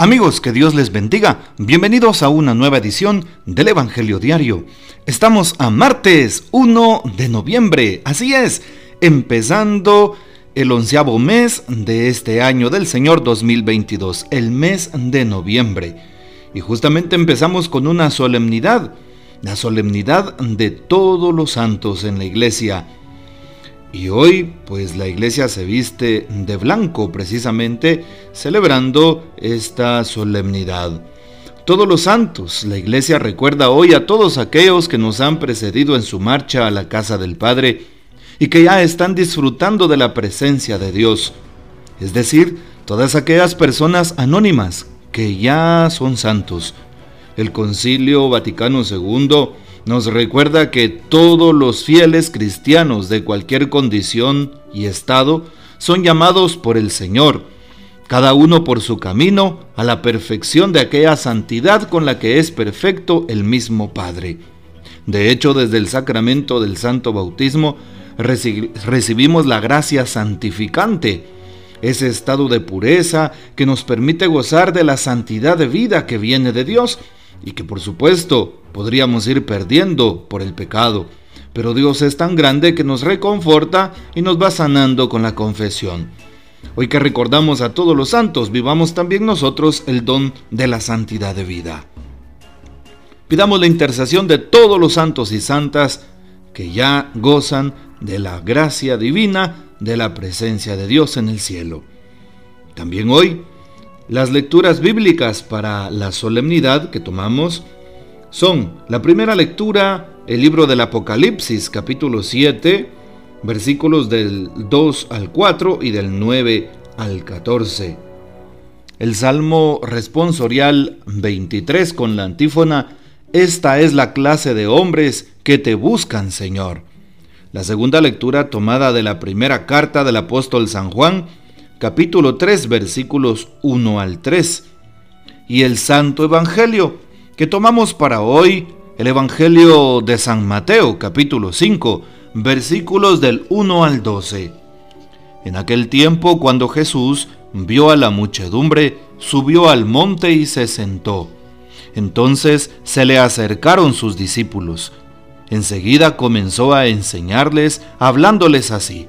Amigos, que Dios les bendiga. Bienvenidos a una nueva edición del Evangelio Diario. Estamos a martes 1 de noviembre. Así es, empezando el onceavo mes de este año del Señor 2022, el mes de noviembre. Y justamente empezamos con una solemnidad, la solemnidad de todos los santos en la iglesia. Y hoy, pues la iglesia se viste de blanco precisamente celebrando esta solemnidad. Todos los santos, la iglesia recuerda hoy a todos aquellos que nos han precedido en su marcha a la casa del Padre y que ya están disfrutando de la presencia de Dios. Es decir, todas aquellas personas anónimas que ya son santos. El Concilio Vaticano II nos recuerda que todos los fieles cristianos de cualquier condición y estado son llamados por el Señor, cada uno por su camino a la perfección de aquella santidad con la que es perfecto el mismo Padre. De hecho, desde el sacramento del Santo Bautismo recibimos la gracia santificante, ese estado de pureza que nos permite gozar de la santidad de vida que viene de Dios y que por supuesto podríamos ir perdiendo por el pecado. Pero Dios es tan grande que nos reconforta y nos va sanando con la confesión. Hoy que recordamos a todos los santos, vivamos también nosotros el don de la santidad de vida. Pidamos la intercesión de todos los santos y santas que ya gozan de la gracia divina de la presencia de Dios en el cielo. También hoy las lecturas bíblicas para la solemnidad que tomamos son la primera lectura, el libro del Apocalipsis, capítulo 7, versículos del 2 al 4 y del 9 al 14. El Salmo responsorial 23 con la antífona, Esta es la clase de hombres que te buscan, Señor. La segunda lectura tomada de la primera carta del apóstol San Juan, capítulo 3, versículos 1 al 3. Y el Santo Evangelio que tomamos para hoy, el Evangelio de San Mateo, capítulo 5, versículos del 1 al 12. En aquel tiempo, cuando Jesús vio a la muchedumbre, subió al monte y se sentó. Entonces se le acercaron sus discípulos. Enseguida comenzó a enseñarles, hablándoles así.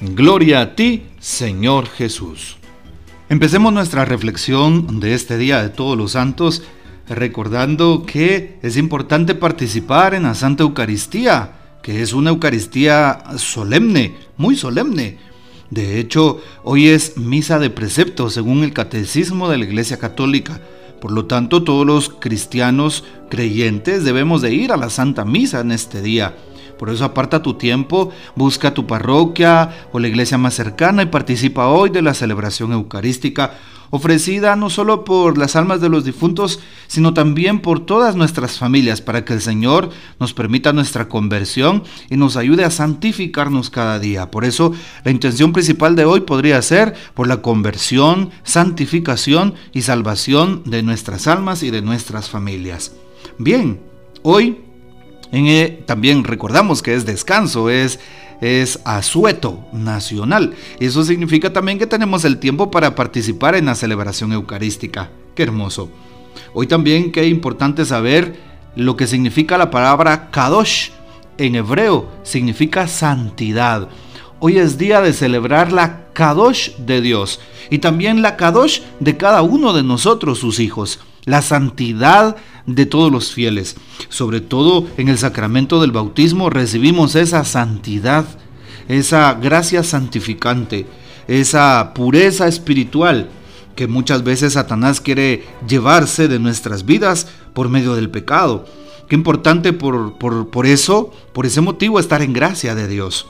Gloria a ti, Señor Jesús. Empecemos nuestra reflexión de este Día de Todos los Santos recordando que es importante participar en la Santa Eucaristía, que es una Eucaristía solemne, muy solemne. De hecho, hoy es misa de precepto según el catecismo de la Iglesia Católica. Por lo tanto, todos los cristianos creyentes debemos de ir a la Santa Misa en este día. Por eso aparta tu tiempo, busca tu parroquia o la iglesia más cercana y participa hoy de la celebración eucarística ofrecida no solo por las almas de los difuntos, sino también por todas nuestras familias, para que el Señor nos permita nuestra conversión y nos ayude a santificarnos cada día. Por eso, la intención principal de hoy podría ser por la conversión, santificación y salvación de nuestras almas y de nuestras familias. Bien, hoy en, también recordamos que es descanso, es, es asueto nacional. Eso significa también que tenemos el tiempo para participar en la celebración eucarística. Qué hermoso. Hoy también qué importante saber lo que significa la palabra kadosh. En hebreo significa santidad. Hoy es día de celebrar la kadosh de Dios y también la kadosh de cada uno de nosotros, sus hijos. La santidad de todos los fieles. Sobre todo en el sacramento del bautismo recibimos esa santidad, esa gracia santificante, esa pureza espiritual que muchas veces Satanás quiere llevarse de nuestras vidas por medio del pecado. Qué importante por, por, eso, por ese motivo, estar en gracia de Dios.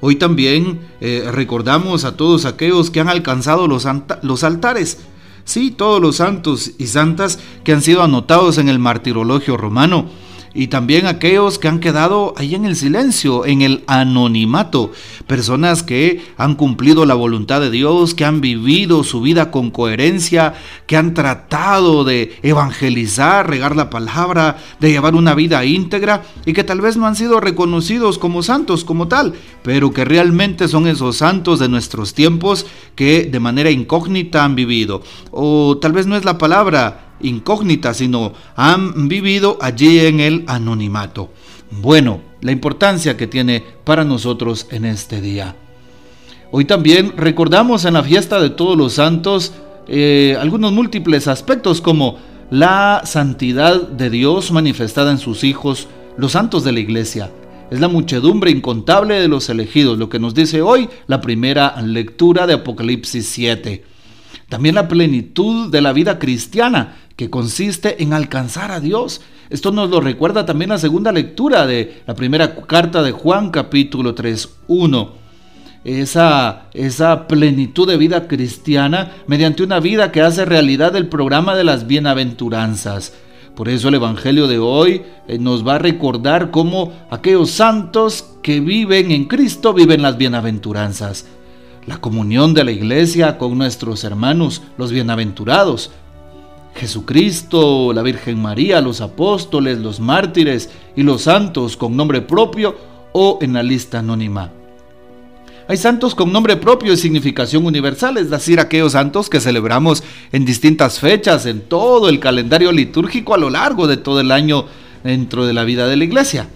Hoy también eh, recordamos a todos aquellos que han alcanzado los, los altares. Sí, todos los santos y santas que han sido anotados en el martirologio romano y también aquellos que han quedado ahí en el silencio, en el anonimato, personas que han cumplido la voluntad de Dios, que han vivido su vida con coherencia, que han tratado de evangelizar, regar la palabra, de llevar una vida íntegra y que tal vez no han sido reconocidos como santos como tal, pero que realmente son esos santos de nuestros tiempos que de manera incógnita han vivido. O tal vez no es la palabra, incógnita, sino han vivido allí en el anonimato. Bueno, la importancia que tiene para nosotros en este día. Hoy también recordamos en la fiesta de todos los santos eh, algunos múltiples aspectos como la santidad de Dios manifestada en sus hijos, los santos de la iglesia. Es la muchedumbre incontable de los elegidos, lo que nos dice hoy la primera lectura de Apocalipsis 7. También la plenitud de la vida cristiana, que consiste en alcanzar a Dios. Esto nos lo recuerda también la segunda lectura de la primera carta de Juan capítulo 3, 1. Esa, esa plenitud de vida cristiana mediante una vida que hace realidad el programa de las bienaventuranzas. Por eso el Evangelio de hoy eh, nos va a recordar cómo aquellos santos que viven en Cristo viven las bienaventuranzas. La comunión de la iglesia con nuestros hermanos, los bienaventurados, Jesucristo, la Virgen María, los apóstoles, los mártires y los santos con nombre propio o en la lista anónima. Hay santos con nombre propio y significación universal, es decir, aquellos santos que celebramos en distintas fechas en todo el calendario litúrgico a lo largo de todo el año dentro de la vida de la iglesia.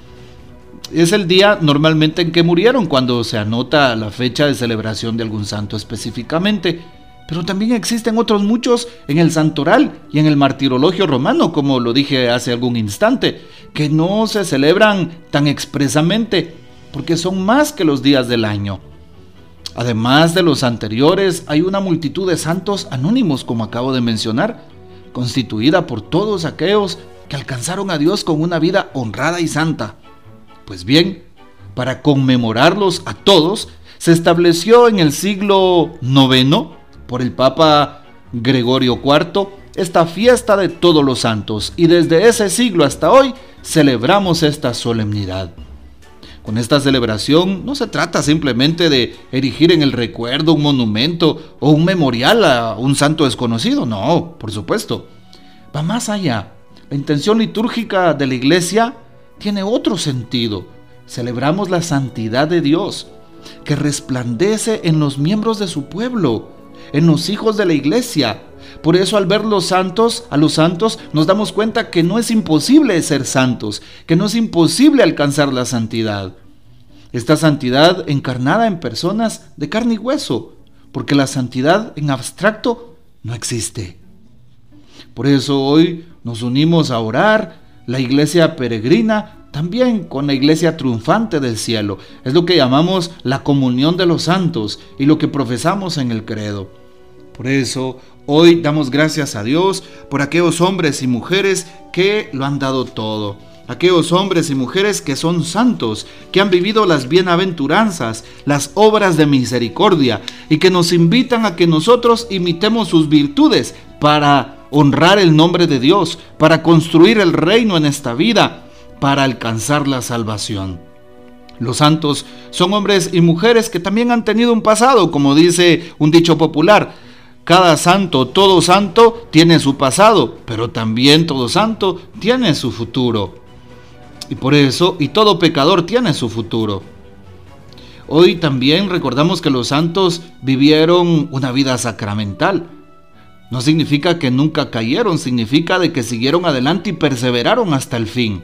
Es el día normalmente en que murieron cuando se anota la fecha de celebración de algún santo específicamente. Pero también existen otros muchos en el santoral y en el martirologio romano, como lo dije hace algún instante, que no se celebran tan expresamente, porque son más que los días del año. Además de los anteriores, hay una multitud de santos anónimos, como acabo de mencionar, constituida por todos aquellos que alcanzaron a Dios con una vida honrada y santa. Pues bien, para conmemorarlos a todos, se estableció en el siglo IX por el Papa Gregorio IV esta fiesta de todos los santos y desde ese siglo hasta hoy celebramos esta solemnidad. Con esta celebración no se trata simplemente de erigir en el recuerdo un monumento o un memorial a un santo desconocido, no, por supuesto. Va más allá. La intención litúrgica de la iglesia tiene otro sentido. Celebramos la santidad de Dios, que resplandece en los miembros de su pueblo en los hijos de la iglesia. Por eso al ver los santos, a los santos, nos damos cuenta que no es imposible ser santos, que no es imposible alcanzar la santidad. Esta santidad encarnada en personas de carne y hueso, porque la santidad en abstracto no existe. Por eso hoy nos unimos a orar, la iglesia peregrina también con la iglesia triunfante del cielo. Es lo que llamamos la comunión de los santos y lo que profesamos en el credo. Por eso hoy damos gracias a Dios por aquellos hombres y mujeres que lo han dado todo. Aquellos hombres y mujeres que son santos, que han vivido las bienaventuranzas, las obras de misericordia y que nos invitan a que nosotros imitemos sus virtudes para honrar el nombre de Dios, para construir el reino en esta vida para alcanzar la salvación. Los santos son hombres y mujeres que también han tenido un pasado, como dice un dicho popular. Cada santo, todo santo, tiene su pasado, pero también todo santo tiene su futuro. Y por eso, y todo pecador tiene su futuro. Hoy también recordamos que los santos vivieron una vida sacramental. No significa que nunca cayeron, significa de que siguieron adelante y perseveraron hasta el fin.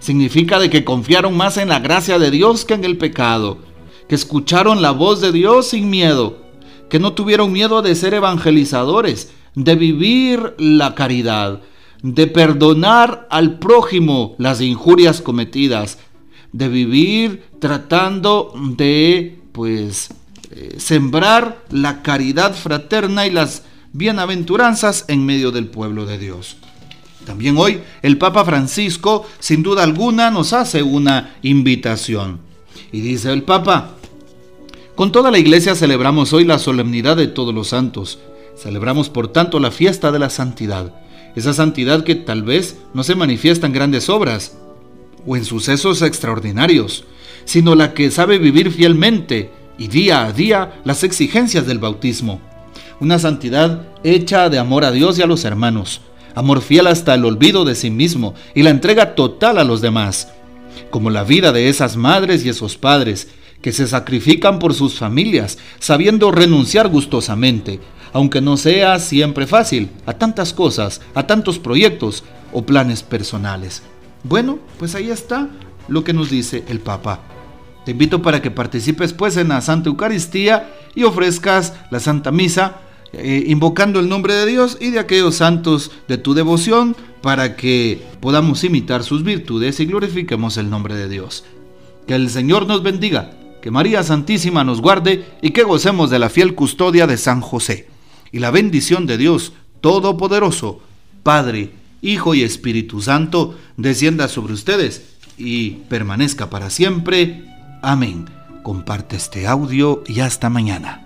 Significa de que confiaron más en la gracia de Dios que en el pecado, que escucharon la voz de Dios sin miedo, que no tuvieron miedo de ser evangelizadores, de vivir la caridad, de perdonar al prójimo las injurias cometidas, de vivir tratando de, pues, eh, sembrar la caridad fraterna y las bienaventuranzas en medio del pueblo de Dios. También hoy el Papa Francisco, sin duda alguna, nos hace una invitación. Y dice el Papa, con toda la iglesia celebramos hoy la solemnidad de todos los santos. Celebramos por tanto la fiesta de la santidad. Esa santidad que tal vez no se manifiesta en grandes obras o en sucesos extraordinarios, sino la que sabe vivir fielmente y día a día las exigencias del bautismo. Una santidad hecha de amor a Dios y a los hermanos, amor fiel hasta el olvido de sí mismo y la entrega total a los demás, como la vida de esas madres y esos padres que se sacrifican por sus familias, sabiendo renunciar gustosamente, aunque no sea siempre fácil, a tantas cosas, a tantos proyectos o planes personales. Bueno, pues ahí está lo que nos dice el Papa. Te invito para que participes pues en la Santa Eucaristía y ofrezcas la Santa Misa eh, invocando el nombre de Dios y de aquellos santos de tu devoción para que podamos imitar sus virtudes y glorifiquemos el nombre de Dios. Que el Señor nos bendiga, que María Santísima nos guarde y que gocemos de la fiel custodia de San José. Y la bendición de Dios Todopoderoso, Padre, Hijo y Espíritu Santo, descienda sobre ustedes y permanezca para siempre. Amén. Comparte este audio y hasta mañana.